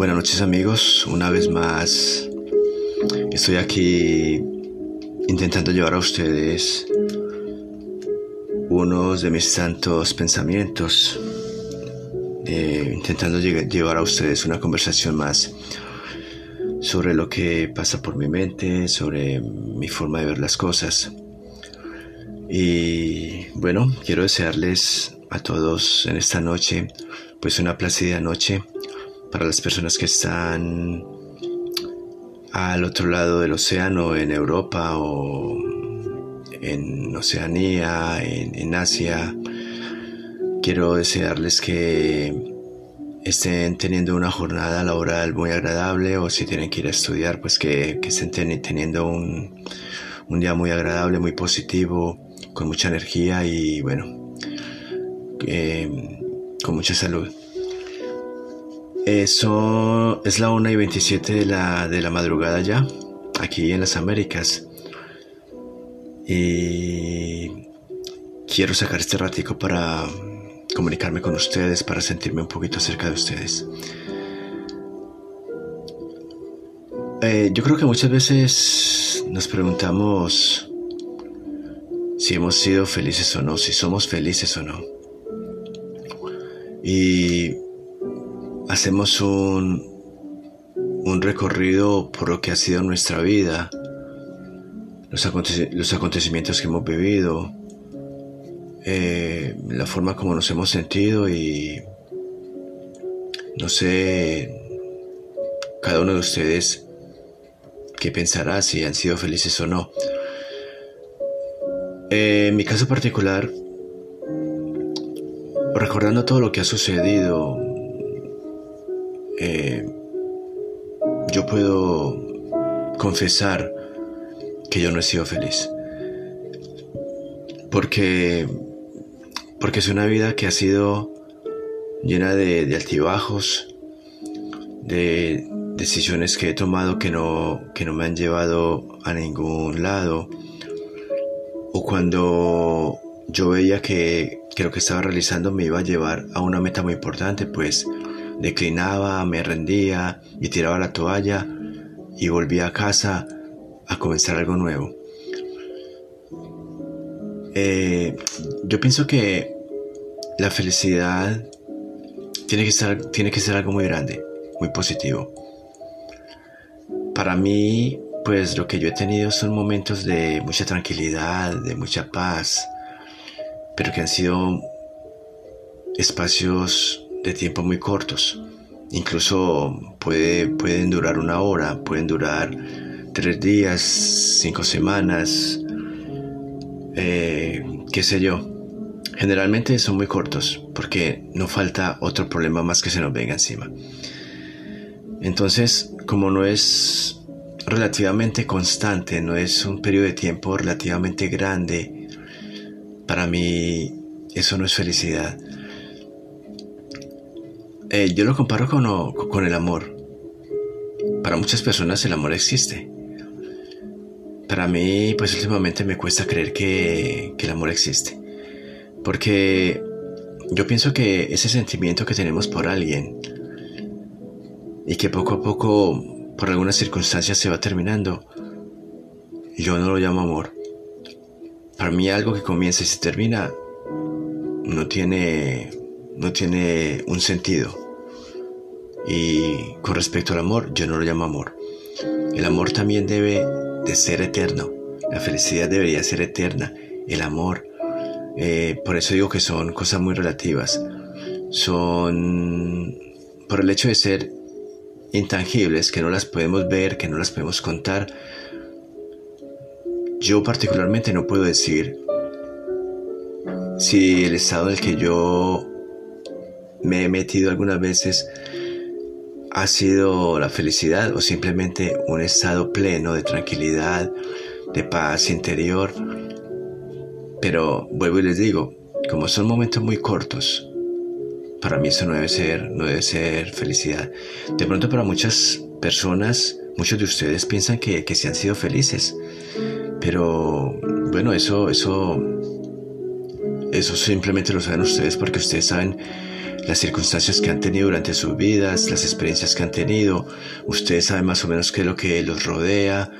Buenas noches amigos, una vez más estoy aquí intentando llevar a ustedes unos de mis tantos pensamientos, eh, intentando llevar a ustedes una conversación más sobre lo que pasa por mi mente, sobre mi forma de ver las cosas. Y bueno, quiero desearles a todos en esta noche pues una plácida noche para las personas que están al otro lado del océano, en Europa o en Oceanía, en, Asia. Quiero desearles que estén teniendo una jornada laboral muy agradable o si tienen que ir a estudiar, pues que, estén teniendo un, día muy agradable, muy positivo, con mucha energía y bueno, con mucha salud. Eso es la 1 y 27 de la, de la madrugada ya, aquí en las Américas. Y quiero sacar este ratico para comunicarme con ustedes, para sentirme un poquito cerca de ustedes. Eh, yo creo que muchas veces nos preguntamos si hemos sido felices o no, si somos felices o no. Y hacemos un, un recorrido por lo que ha sido nuestra vida, los, acontecimientos que hemos vivido, eh, la forma como nos hemos sentido y no sé, cada uno de ustedes qué pensará si han sido felices o no. Eh, en mi caso particular, recordando todo lo que ha sucedido, eh, yo puedo confesar que yo no he sido feliz. Porque, porque es una vida que ha sido llena de, altibajos, de decisiones que he tomado que no, que no me han llevado a ningún lado. O cuando yo veía que, que lo que estaba realizando me iba a llevar a una meta muy importante, pues declinaba, me rendía y tiraba la toalla y volvía a casa a comenzar algo nuevo. Eh, yo pienso que la felicidad tiene que, ser, tiene que ser algo muy grande, muy positivo. Para mí, pues lo que yo he tenido son momentos de mucha tranquilidad, de mucha paz, pero que han sido espacios de tiempo muy cortos. Incluso puede, pueden durar una hora, pueden durar tres días, cinco semanas, eh, qué sé yo. Generalmente son muy cortos porque no falta otro problema más que se nos venga encima. Entonces, como no es relativamente constante, no es un periodo de tiempo relativamente grande, para mí eso no es felicidad. Eh, yo lo comparo con, el amor. Para muchas personas el amor existe. Para mí, pues últimamente me cuesta creer que, que el amor existe. Porque yo pienso que ese sentimiento que tenemos por alguien y que poco a poco, por algunas circunstancias, se va terminando, yo no lo llamo amor. Para mí algo que comienza y se termina no tiene no tiene un sentido. Y con respecto al amor, yo no lo llamo amor. El amor también debe de ser eterno. La felicidad debería ser eterna. El amor. Eh, por eso digo que son cosas muy relativas. Son por el hecho de ser intangibles, que no las podemos ver, que no las podemos contar. Yo particularmente no puedo decir si el estado en el que yo me he metido algunas veces ha sido la felicidad o simplemente un estado pleno de tranquilidad, de paz interior. Pero vuelvo y les digo, como son momentos muy cortos, para mí eso no debe ser, no debe ser felicidad. De pronto para muchas personas, muchos de ustedes piensan que, que se han sido felices. Pero bueno, eso, eso, eso simplemente lo saben ustedes porque ustedes saben las circunstancias que han tenido durante sus vidas, las experiencias que han tenido. Ustedes saben más o menos qué es lo que los rodea,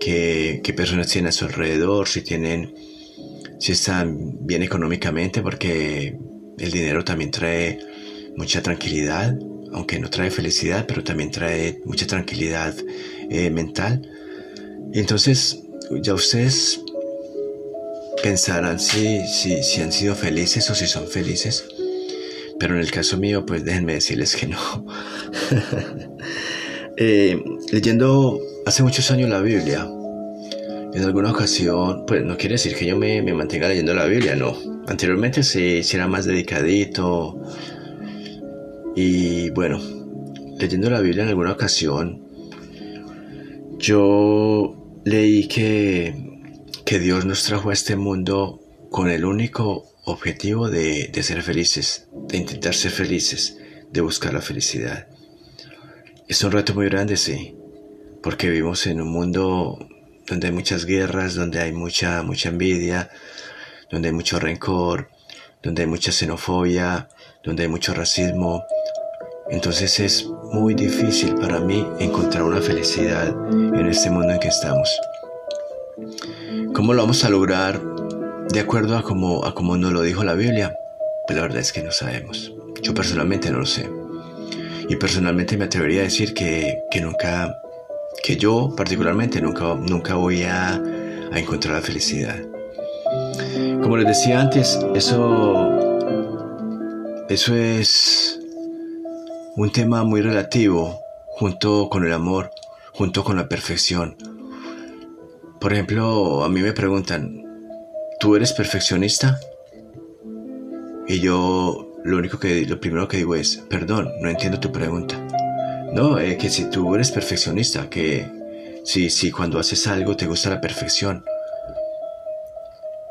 qué, qué personas tienen a su alrededor, si tienen, si están bien económicamente, porque el dinero también trae mucha tranquilidad, aunque no trae felicidad, pero también trae mucha tranquilidad eh, mental. Entonces, ya ustedes pensarán si, si, si han sido felices o si son felices. Pero en el caso mío, pues déjenme decirles que no. Eh, leyendo hace muchos años la Biblia, en alguna ocasión, pues no quiere decir que yo me, me mantenga leyendo la Biblia, no. Anteriormente sí, sí, era más dedicadito. Y bueno, leyendo la Biblia en alguna ocasión, yo leí que, que Dios nos trajo a este mundo con el único objetivo de, ser felices, de intentar ser felices, de buscar la felicidad. Es un reto muy grande, sí, porque vivimos en un mundo donde hay muchas guerras, donde hay mucha, mucha envidia, donde hay mucho rencor, donde hay mucha xenofobia, donde hay mucho racismo. Entonces es muy difícil para mí encontrar una felicidad en este mundo en que estamos. ¿Cómo lo vamos a lograr de acuerdo a como, a como nos lo dijo la Biblia? Pues la verdad es que no sabemos. Yo personalmente no lo sé. Y personalmente me atrevería a decir que, que nunca, que yo particularmente nunca, nunca voy a, a encontrar la felicidad. Como les decía antes, eso, eso es un tema muy relativo junto con el amor, junto con la perfección. Por ejemplo, a mí me preguntan, ¿tú eres perfeccionista? Y yo lo único que, lo primero que digo es, perdón, no entiendo tu pregunta. No, eh, que si tú eres perfeccionista, que si, si cuando haces algo te gusta la perfección,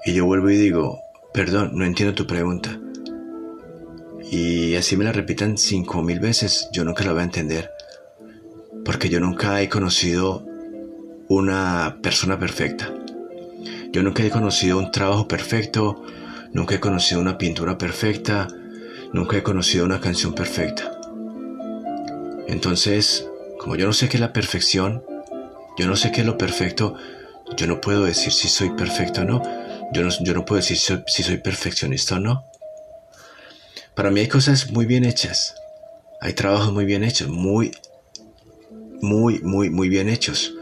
y yo vuelvo y digo, perdón, no entiendo tu pregunta. Y así me la repitan cinco mil veces, yo nunca la voy a entender. Porque yo nunca he conocido una persona perfecta. Yo nunca he conocido un trabajo perfecto, nunca he conocido una pintura perfecta, nunca he conocido una canción perfecta. Entonces, como yo no sé qué es la perfección, yo no sé qué es lo perfecto, yo no puedo decir si soy perfecto o no. Yo no, yo no puedo decir si soy, perfeccionista o no. Para mí hay cosas muy bien hechas. Hay trabajos muy bien hechos, muy, muy, muy, muy bien hechos.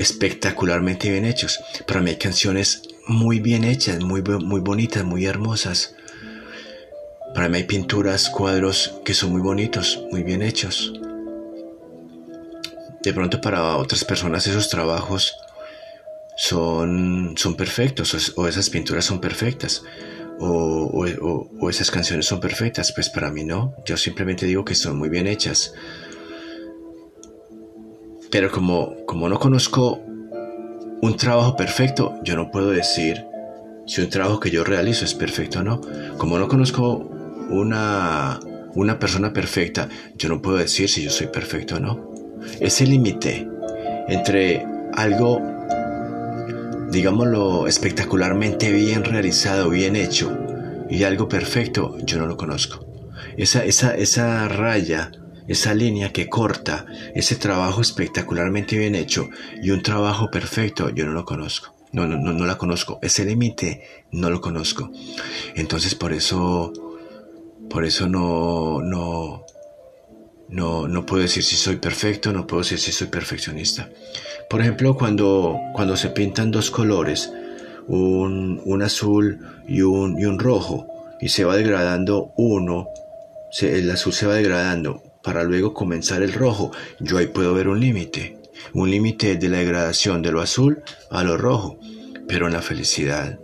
Espectacularmente bien hechos. Para mí hay canciones muy bien hechas, muy, muy bonitas, muy hermosas. Para mí hay pinturas, cuadros que son muy bonitos, muy bien hechos. De pronto para otras personas esos trabajos son, son perfectos o, esas pinturas son perfectas o, o, esas canciones son perfectas. Pues para mí no, yo simplemente digo que son muy bien hechas. Pero como, como no conozco un trabajo perfecto, yo no puedo decir si un trabajo que yo realizo es perfecto o no. Como no conozco una, una persona perfecta, yo no puedo decir si yo soy perfecto o no. Ese límite entre algo digámoslo, espectacularmente bien realizado, bien hecho y algo perfecto, yo no lo conozco. Esa, esa, esa raya, esa línea que corta ese trabajo espectacularmente bien hecho y un trabajo perfecto, yo no lo conozco. No, no, no, no la conozco. Ese límite no lo conozco. Entonces por eso, por eso no, no, no, no puedo decir si soy perfecto, no puedo decir si soy perfeccionista. Por ejemplo, cuando, cuando se pintan dos colores, un, un azul y un, y un, rojo, y se va degradando uno, el azul se va degradando para luego comenzar el rojo, yo ahí puedo ver un límite, un límite de la degradación de lo azul a lo rojo, pero en la felicidad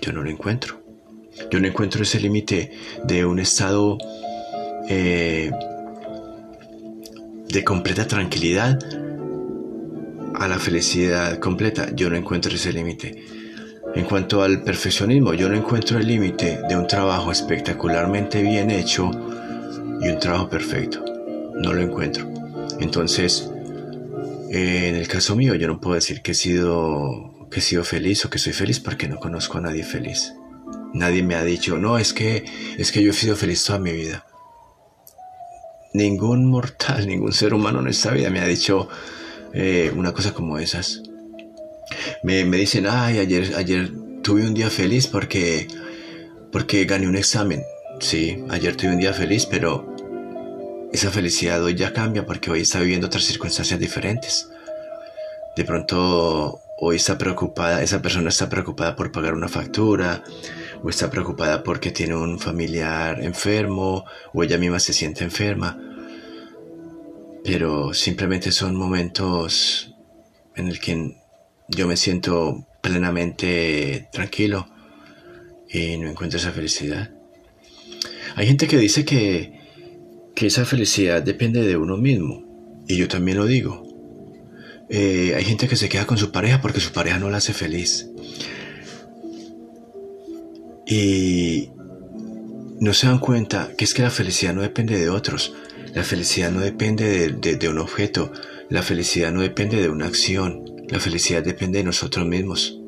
yo no lo encuentro. Yo no encuentro ese límite de un estado eh, de completa tranquilidad a la felicidad completa, yo no encuentro ese límite. En cuanto al perfeccionismo, yo no encuentro el límite de un trabajo espectacularmente bien hecho y un trabajo perfecto. No lo encuentro. Entonces, en el caso mío, yo no puedo decir que he sido que he sido feliz o que soy feliz porque no conozco a nadie feliz. Nadie me ha dicho, no, es que, es que yo he sido feliz toda mi vida. Ningún mortal, ningún ser humano en esta vida me ha dicho eh, una cosa como esas. Me, me, dicen, ay, ayer, ayer tuve un día feliz porque, porque gané un examen. Sí, ayer tuve un día feliz, pero esa felicidad hoy ya cambia porque hoy está viviendo otras circunstancias diferentes. De pronto hoy está preocupada, esa persona está preocupada por pagar una factura, o está preocupada porque tiene un familiar enfermo, o ella misma se siente enferma. Pero simplemente son momentos en el que yo me siento plenamente tranquilo y no encuentro esa felicidad. Hay gente que dice que, que esa felicidad depende de uno mismo, y yo también lo digo. Eh, hay gente que se queda con su pareja porque su pareja no la hace feliz. Y no se dan cuenta que es que la felicidad no depende de otros. La felicidad no depende de, un objeto. La felicidad no depende de una acción. La felicidad depende de nosotros mismos.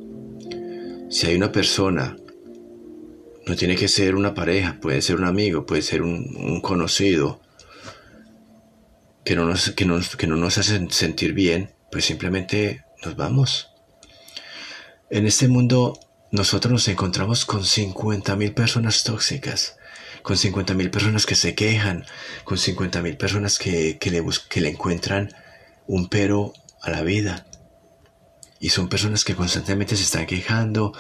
Si hay una persona, no tiene que ser una pareja, puede ser un amigo, puede ser un, conocido, que no, nos, que, que no nos hacen sentir bien, pues simplemente nos vamos. En este mundo nosotros nos encontramos con 50.000 personas tóxicas, con 50.000 personas que se quejan, con 50.000 personas que, que, le que le encuentran un pero a la vida. Y son personas que constantemente se están quejando,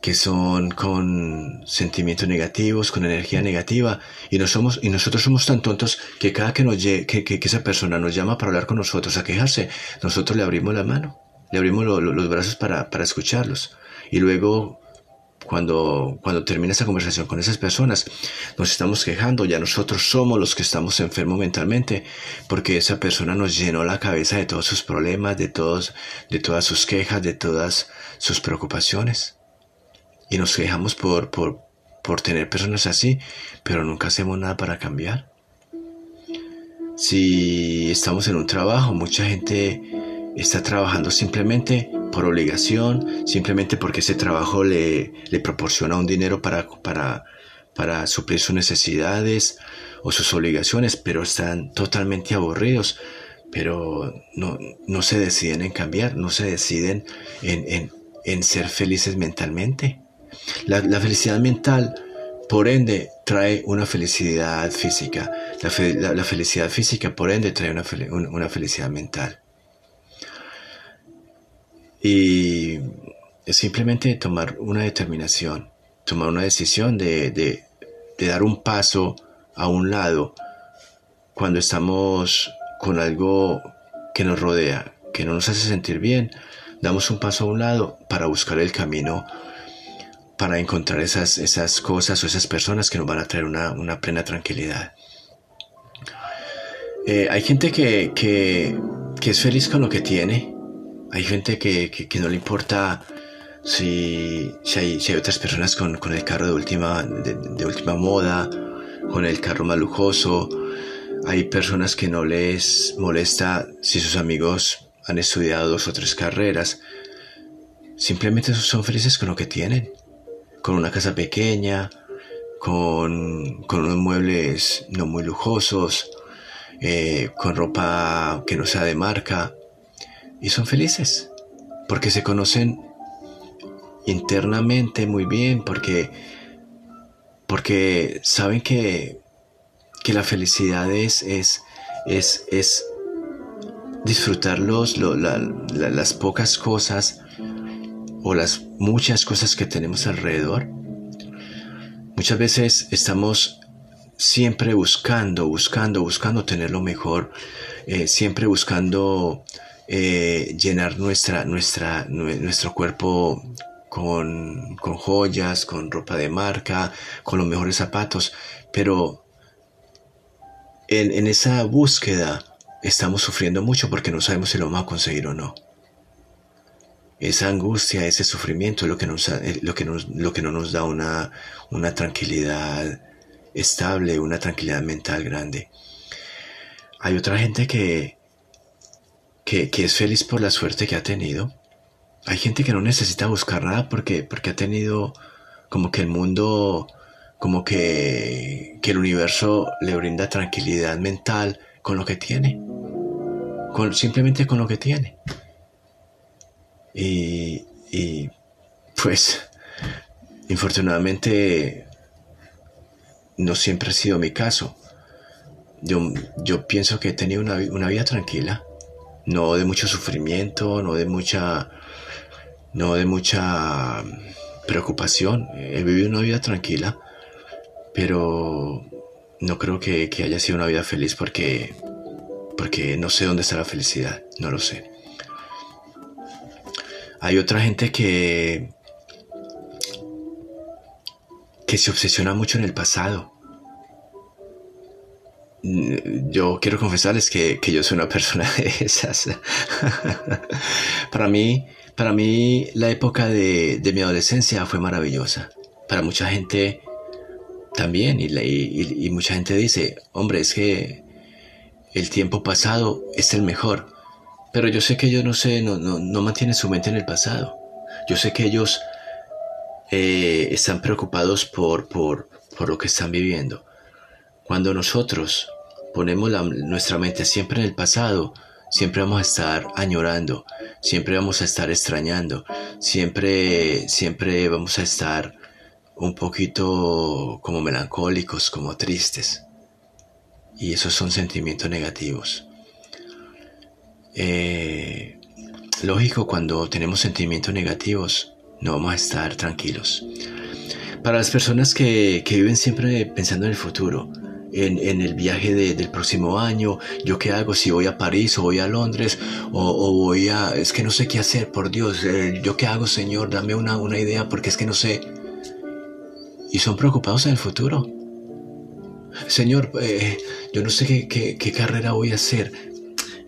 que son con sentimientos negativos, con energía negativa, y, no somos, y nosotros somos tan tontos que cada que, nos, que, que, esa persona nos llama para hablar con nosotros, a quejarse, nosotros le abrimos la mano, le abrimos los brazos para, para escucharlos. Y luego, cuando, cuando termina esa conversación con esas personas, nos estamos quejando, ya nosotros somos los que estamos enfermos mentalmente, porque esa persona nos llenó la cabeza de todos sus problemas, de, todos, de todas sus quejas, de todas sus preocupaciones y nos quejamos por, por, por tener personas así, pero nunca hacemos nada para cambiar. Si estamos en un trabajo, mucha gente está trabajando simplemente por obligación, simplemente porque ese trabajo le, le proporciona un dinero para, para, para suplir sus necesidades o sus obligaciones, pero están totalmente aburridos, pero no, no se deciden en cambiar, no se deciden en, en, en ser felices mentalmente. La, felicidad mental, por ende, trae una felicidad física. La, felicidad física, por ende, trae una, felicidad mental. Y es simplemente tomar una determinación, tomar una decisión de, de, dar un paso a un lado cuando estamos con algo que nos rodea, que no nos hace sentir bien, damos un paso a un lado para buscar el camino para encontrar esas, esas cosas o esas personas que nos van a traer una, una plena tranquilidad. Eh, hay gente que, que, que, es feliz con lo que tiene. Hay gente que, que no le importa si, si, hay, hay, otras personas con, con el carro de última, de, última moda, con el carro más lujoso. Hay personas que no les molesta si sus amigos han estudiado dos o tres carreras. Simplemente son felices con lo que tienen con una casa pequeña, con, con unos muebles no muy lujosos, eh, con ropa que no sea de marca, y son felices, porque se conocen internamente muy bien, porque, porque saben que, que la felicidad es, es, es, es disfrutar los, las pocas cosas o las muchas cosas que tenemos alrededor. Muchas veces estamos siempre buscando, buscando, buscando tener lo mejor, eh, siempre buscando eh, llenar nuestra, nuestra, nuestro cuerpo con, con, joyas, con ropa de marca, con los mejores zapatos, pero en, en esa búsqueda estamos sufriendo mucho porque no sabemos si lo vamos a conseguir o no esa angustia, ese sufrimiento es lo que, eh, lo que, lo que no nos da una, una tranquilidad estable, una tranquilidad mental grande. Hay otra gente que, que, que, es feliz por la suerte que ha tenido. Hay gente que no necesita buscar nada porque, porque ha tenido como que el mundo, como que, que el universo le brinda tranquilidad mental con lo que tiene, con, simplemente con lo que tiene. Y, y pues, infortunadamente, no siempre ha sido mi caso. Yo, yo pienso que he tenido una, una vida tranquila, no de mucho sufrimiento, no de mucha, no de mucha preocupación. He vivido una vida tranquila, pero no creo que, que haya sido una vida feliz porque, porque no sé dónde está la felicidad, no lo sé. Hay otra gente que, que se obsesiona mucho en el pasado. Yo quiero confesarles que, yo soy una persona de esas. para mí, para mí la época de, mi adolescencia fue maravillosa. Para mucha gente también, y, y, mucha gente dice, hombre, es que el tiempo pasado es el mejor. Pero yo sé que ellos no, sé, no, no, mantienen su mente en el pasado. Yo sé que ellos eh, están preocupados por, por, por, lo que están viviendo. Cuando nosotros ponemos nuestra mente siempre en el pasado, siempre vamos a estar añorando, siempre vamos a estar extrañando, siempre, siempre vamos a estar un poquito como melancólicos, como tristes. Y esos son sentimientos negativos. Eh, lógico, cuando tenemos sentimientos negativos, no vamos a estar tranquilos. Para las personas que, viven siempre pensando en el futuro, en, el viaje del próximo año, yo qué hago si voy a París o voy a Londres o, voy a... Es que no sé qué hacer, por Dios, eh, yo qué hago Señor, dame una, una idea porque es que no sé. Y son preocupados en el futuro. Señor, eh, yo no sé qué, qué carrera voy a hacer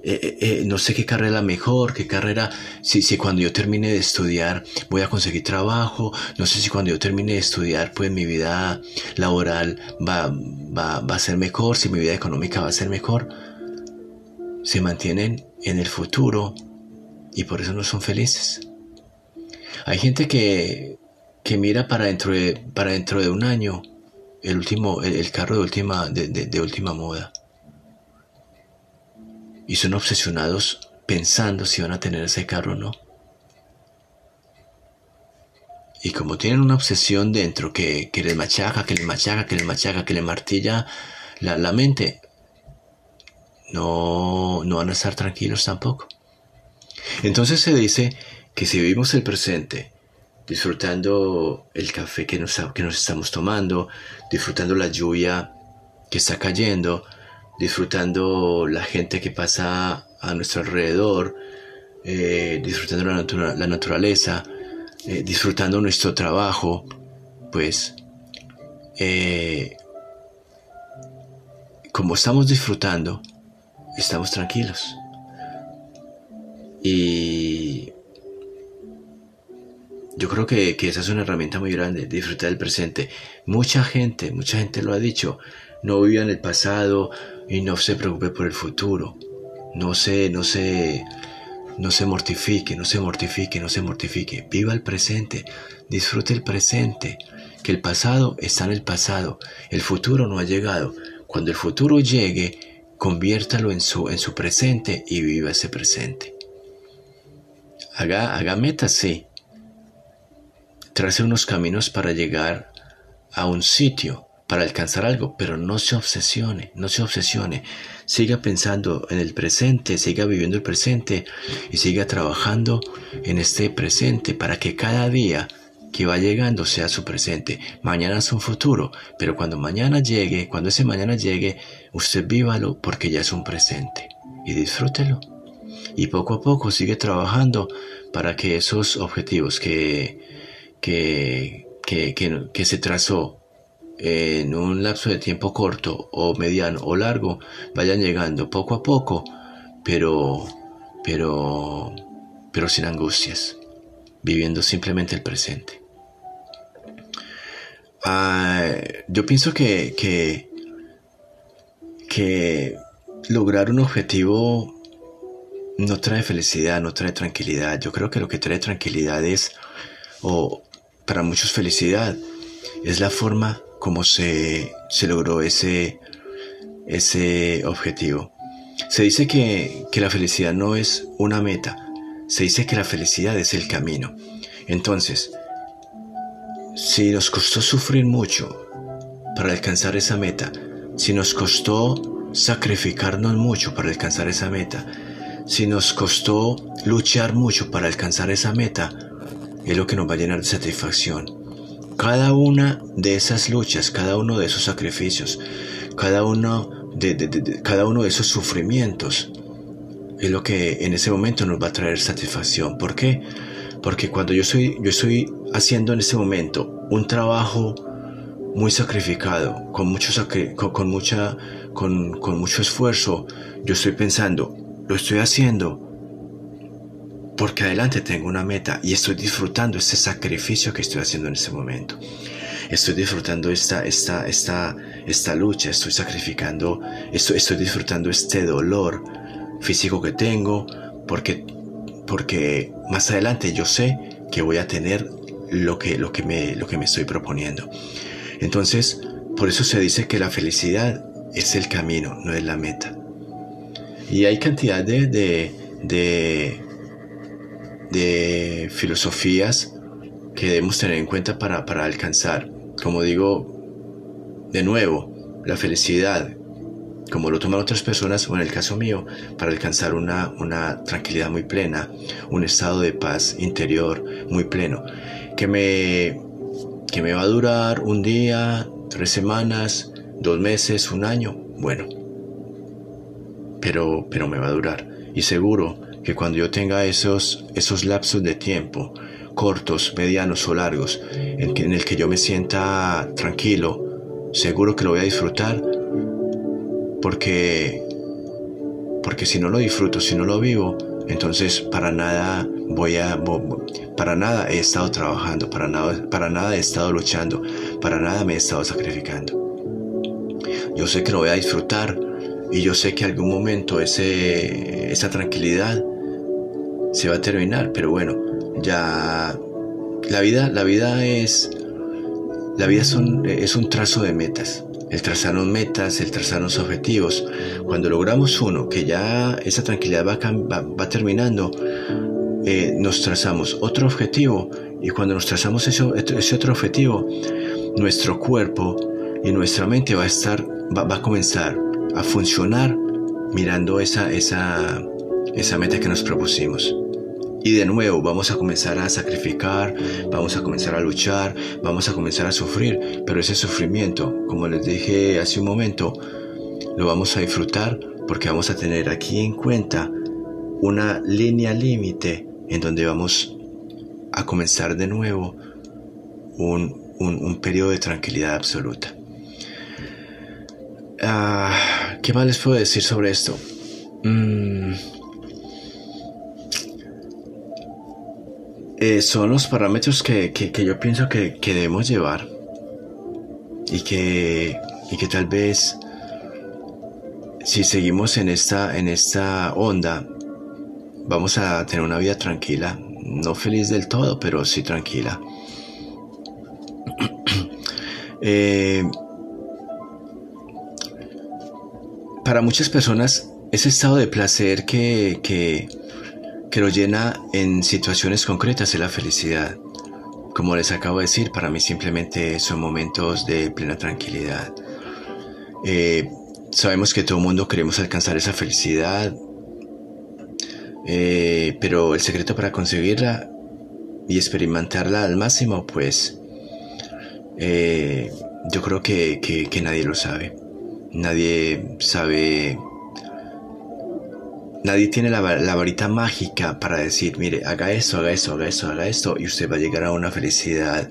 eh, eh, eh, no sé qué carrera mejor, qué carrera, si, cuando yo termine de estudiar voy a conseguir trabajo, no sé si cuando yo termine de estudiar pues mi vida laboral va, va, va a ser mejor, si mi vida económica va a ser mejor. Se mantienen en el futuro y por eso no son felices. Hay gente que, que mira para dentro de, para dentro de un año el último, el, carro de última, de, de última moda y son obsesionados pensando si van a tener ese carro o no. Y como tienen una obsesión dentro que, que les machaca, que les machaca, que les machaca, que les martilla la, la mente, no, no van a estar tranquilos tampoco. Entonces se dice que si vivimos el presente, disfrutando el café que nos, que nos estamos tomando, disfrutando la lluvia que está cayendo, disfrutando la gente que pasa a nuestro alrededor, eh, disfrutando la, naturaleza, eh, disfrutando nuestro trabajo, pues eh, como estamos disfrutando, estamos tranquilos. Y yo creo que, que, esa es una herramienta muy grande, disfrutar del presente. Mucha gente, mucha gente lo ha dicho, no viva en el pasado y no se preocupe por el futuro. No se, no se, no se mortifique, no se mortifique, no se mortifique. Viva el presente, disfrute el presente. Que el pasado está en el pasado, el futuro no ha llegado. Cuando el futuro llegue, conviértalo en su, en su presente y viva ese presente. Haga, haga metas, sí. Trace unos caminos para llegar a un sitio para alcanzar algo, pero no se obsesione, no se obsesione. Siga pensando en el presente, siga viviendo el presente y siga trabajando en este presente para que cada día que va llegando sea su presente. Mañana es un futuro, pero cuando mañana llegue, cuando ese mañana llegue, usted vívalo porque ya es un presente y disfrútelo. Y poco a poco sigue trabajando para que esos objetivos que, que, que, que, que se trazó en un lapso de tiempo corto o mediano o largo vayan llegando poco a poco, pero, pero, pero sin angustias, viviendo simplemente el presente. Ah, yo pienso que, que, que lograr un objetivo no trae felicidad, no trae tranquilidad. Yo creo que lo que trae tranquilidad es, o para muchos felicidad, es la forma como se, se logró ese, ese objetivo. Se dice que, que la felicidad no es una meta, se dice que la felicidad es el camino. Entonces, si nos costó sufrir mucho para alcanzar esa meta, si nos costó sacrificarnos mucho para alcanzar esa meta, si nos costó luchar mucho para alcanzar esa meta, es lo que nos va a llenar de satisfacción. Cada una de esas luchas, cada uno de esos sacrificios, cada uno de, cada uno de esos sufrimientos, es lo que en ese momento nos va a traer satisfacción. ¿Por qué? Porque cuando yo estoy, yo estoy haciendo en ese momento un trabajo muy sacrificado, con mucho, con, mucha, con, con mucho esfuerzo, yo estoy pensando, lo estoy haciendo porque adelante tengo una meta y estoy disfrutando este sacrificio que estoy haciendo en ese momento. Estoy disfrutando esta, esta, esta, esta lucha, estoy sacrificando, estoy, disfrutando este dolor físico que tengo, porque porque más adelante yo sé que voy a tener lo que, lo que, me, lo que me estoy proponiendo. Entonces, por eso se dice que la felicidad es el camino, no es la meta. Y hay cantidad de, de, filosofías que debemos tener en cuenta para, para alcanzar. Como digo, de nuevo, la felicidad como lo toman otras personas o en el caso mío, para alcanzar una, una tranquilidad muy plena, un estado de paz interior muy pleno, que me, que me va a durar un día, tres semanas, dos meses, un año, bueno, pero, pero me va a durar. Y seguro que cuando yo tenga esos, esos lapsos de tiempo, cortos, medianos o largos, en, el que yo me sienta tranquilo, seguro que lo voy a disfrutar porque porque si no lo disfruto, si no lo vivo, entonces para nada voy a para nada he estado trabajando, para nada para nada he estado luchando, para nada me he estado sacrificando. Yo sé que lo voy a disfrutar y yo sé que algún momento ese esa tranquilidad se va a terminar, pero bueno, ya la vida la vida es la vida son, es un trazo de metas el trazarnos metas, el trazarnos objetivos. Cuando logramos uno, que ya esa tranquilidad va, terminando, eh, nos trazamos otro objetivo y cuando nos trazamos ese otro objetivo, nuestro cuerpo y nuestra mente va a estar, va, a comenzar a funcionar mirando esa, esa, esa meta que nos propusimos. Y de nuevo vamos a comenzar a sacrificar, vamos a comenzar a luchar, vamos a comenzar a sufrir, pero ese sufrimiento, como les dije hace un momento, lo vamos a disfrutar porque vamos a tener aquí en cuenta una línea límite en donde vamos a comenzar de nuevo un, un, periodo de tranquilidad absoluta. Ah, ¿Qué más les puedo decir sobre esto? Mm, Eh, son los parámetros que, yo pienso que, debemos llevar y que, y que tal vez si seguimos en esta, en esta onda vamos a tener una vida tranquila, no feliz del todo, pero sí tranquila. Eh, para muchas personas ese estado de placer que, que que lo llena en situaciones concretas es la felicidad. Como les acabo de decir, para mí simplemente son momentos de plena tranquilidad. Eh, sabemos que todo el mundo queremos alcanzar esa felicidad, eh, pero el secreto para conseguirla y experimentarla al máximo, pues eh, yo creo que, que nadie lo sabe. Nadie sabe Nadie tiene la, varita mágica para decir, mire, haga esto, haga esto, haga esto, haga esto, y usted va a llegar a una felicidad,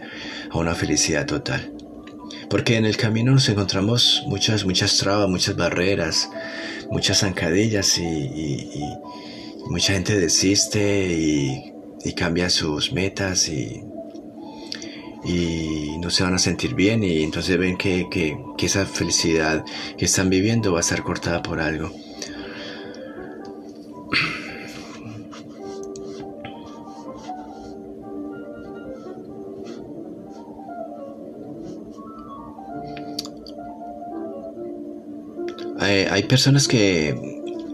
a una felicidad total. Porque en el camino nos encontramos muchas, muchas trabas, muchas barreras, muchas zancadillas y, mucha gente desiste y, cambia sus metas y, no se van a sentir bien y entonces ven que, que esa felicidad que están viviendo va a estar cortada por algo. Hay personas que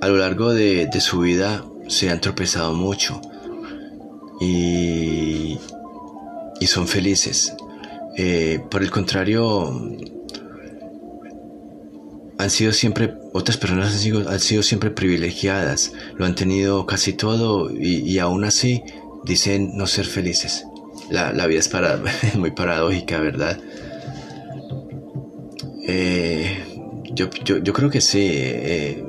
a lo largo de, su vida se han tropezado mucho y, y son felices. Eh, por el contrario, han sido siempre, otras personas han sido, siempre privilegiadas, lo han tenido casi todo y, aún así dicen no ser felices. La, vida es para, muy paradójica, ¿verdad? Eh, yo, creo que sí. Eh,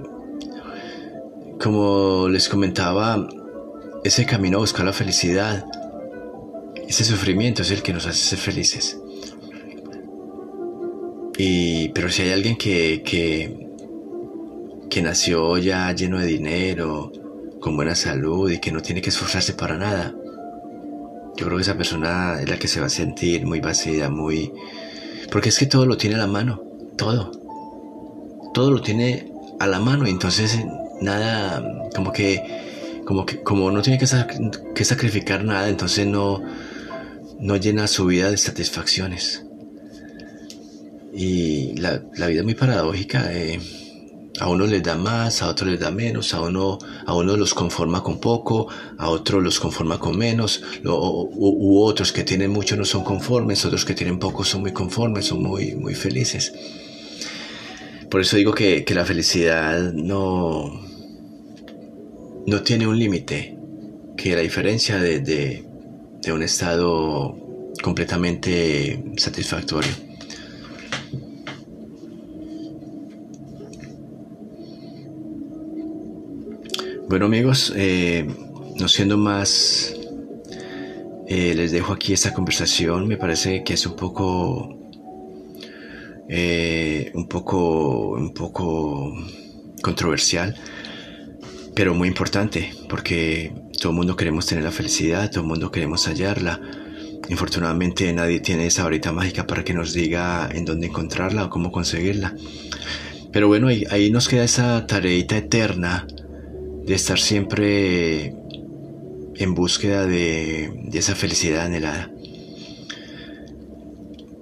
como les comentaba, ese camino a buscar la felicidad, ese sufrimiento es el que nos hace ser felices. Y, pero si hay alguien que, que, que nació ya lleno de dinero, con buena salud y que no tiene que esforzarse para nada, yo creo que esa persona es la que se va a sentir muy vacía, muy... Porque es que todo lo tiene a la mano, todo. Todo lo tiene a la mano y entonces nada, como que, como que, como no tiene que, sacrificar nada, entonces no, no llena su vida de satisfacciones. Y la, vida es muy paradójica. Eh, a uno les da más, a otro les da menos, a uno, a uno los conforma con poco, a otro los conforma con menos, u, otros que tienen mucho no son conformes, otros que tienen poco son muy conformes, son muy, muy felices. Por eso digo que, la felicidad no, no tiene un límite, que la diferencia de, de un estado completamente satisfactorio. Bueno amigos, eh, no siendo más, eh, les dejo aquí esta conversación. Me parece que es un poco, eh, un poco, un poco controversial, pero muy importante, porque todo el mundo queremos tener la felicidad, todo el mundo queremos hallarla. Infortunadamente nadie tiene esa varita mágica para que nos diga en dónde encontrarla o cómo conseguirla. Pero bueno, ahí, ahí nos queda esa tareita eterna de estar siempre en búsqueda de, esa felicidad anhelada.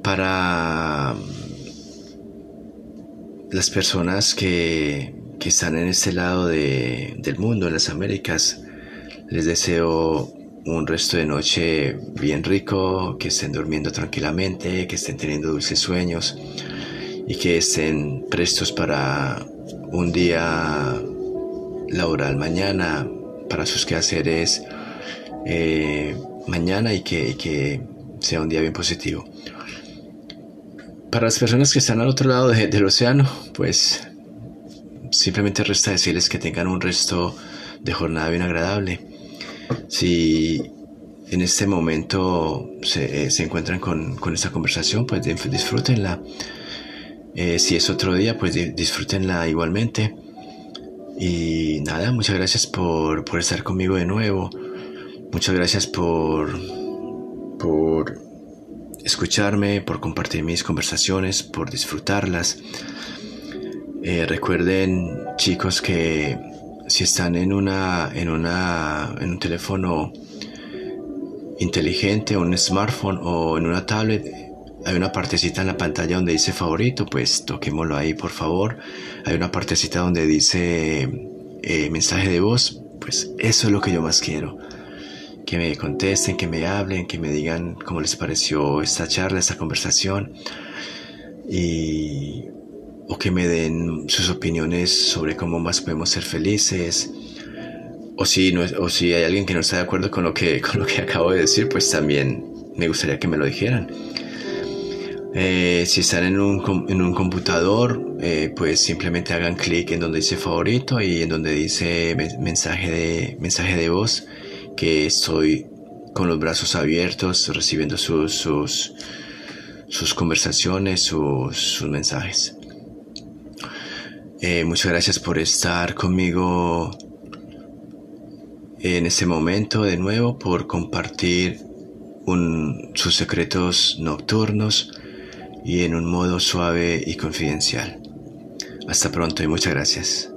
Para las personas que, están en este lado del mundo, en las Américas, les deseo un resto de noche bien rico, que estén durmiendo tranquilamente, que estén teniendo dulces sueños y que estén prestos para un día laboral mañana, para sus quehaceres eh, mañana y que, sea un día bien positivo. Para las personas que están al otro lado del océano, pues simplemente resta decirles que tengan un resto de jornada bien agradable. Si en este momento se, eh, encuentran con, esta conversación, pues disfrútenla. Eh, si es otro día, pues disfrútenla igualmente. Y nada, muchas gracias por, estar conmigo de nuevo. Muchas gracias por, por escucharme, por compartir mis conversaciones, por disfrutarlas. Eh, recuerden, chicos, que si están en una, en una, en un teléfono inteligente, un smartphone o en una tablet, hay una partecita en la pantalla donde dice favorito, pues toquémoslo ahí por favor. Hay una partecita donde dice eh, mensaje de voz, pues eso es lo que yo más quiero. Que me contesten, que me hablen, que me digan cómo les pareció esta charla, esta conversación. Y, o que me den sus opiniones sobre cómo más podemos ser felices. O si, no, o si hay alguien que no está de acuerdo con lo que, con lo que acabo de decir, pues también me gustaría que me lo dijeran. Eh, si están en un, en un computador, eh, pues simplemente hagan clic en donde dice favorito y en donde dice mensaje de, mensaje de voz, que estoy con los brazos abiertos recibiendo sus, sus, sus conversaciones, sus, sus mensajes. Eh, muchas gracias por estar conmigo en este momento de nuevo, por compartir sus secretos nocturnos y en un modo suave y confidencial. Hasta pronto y muchas gracias.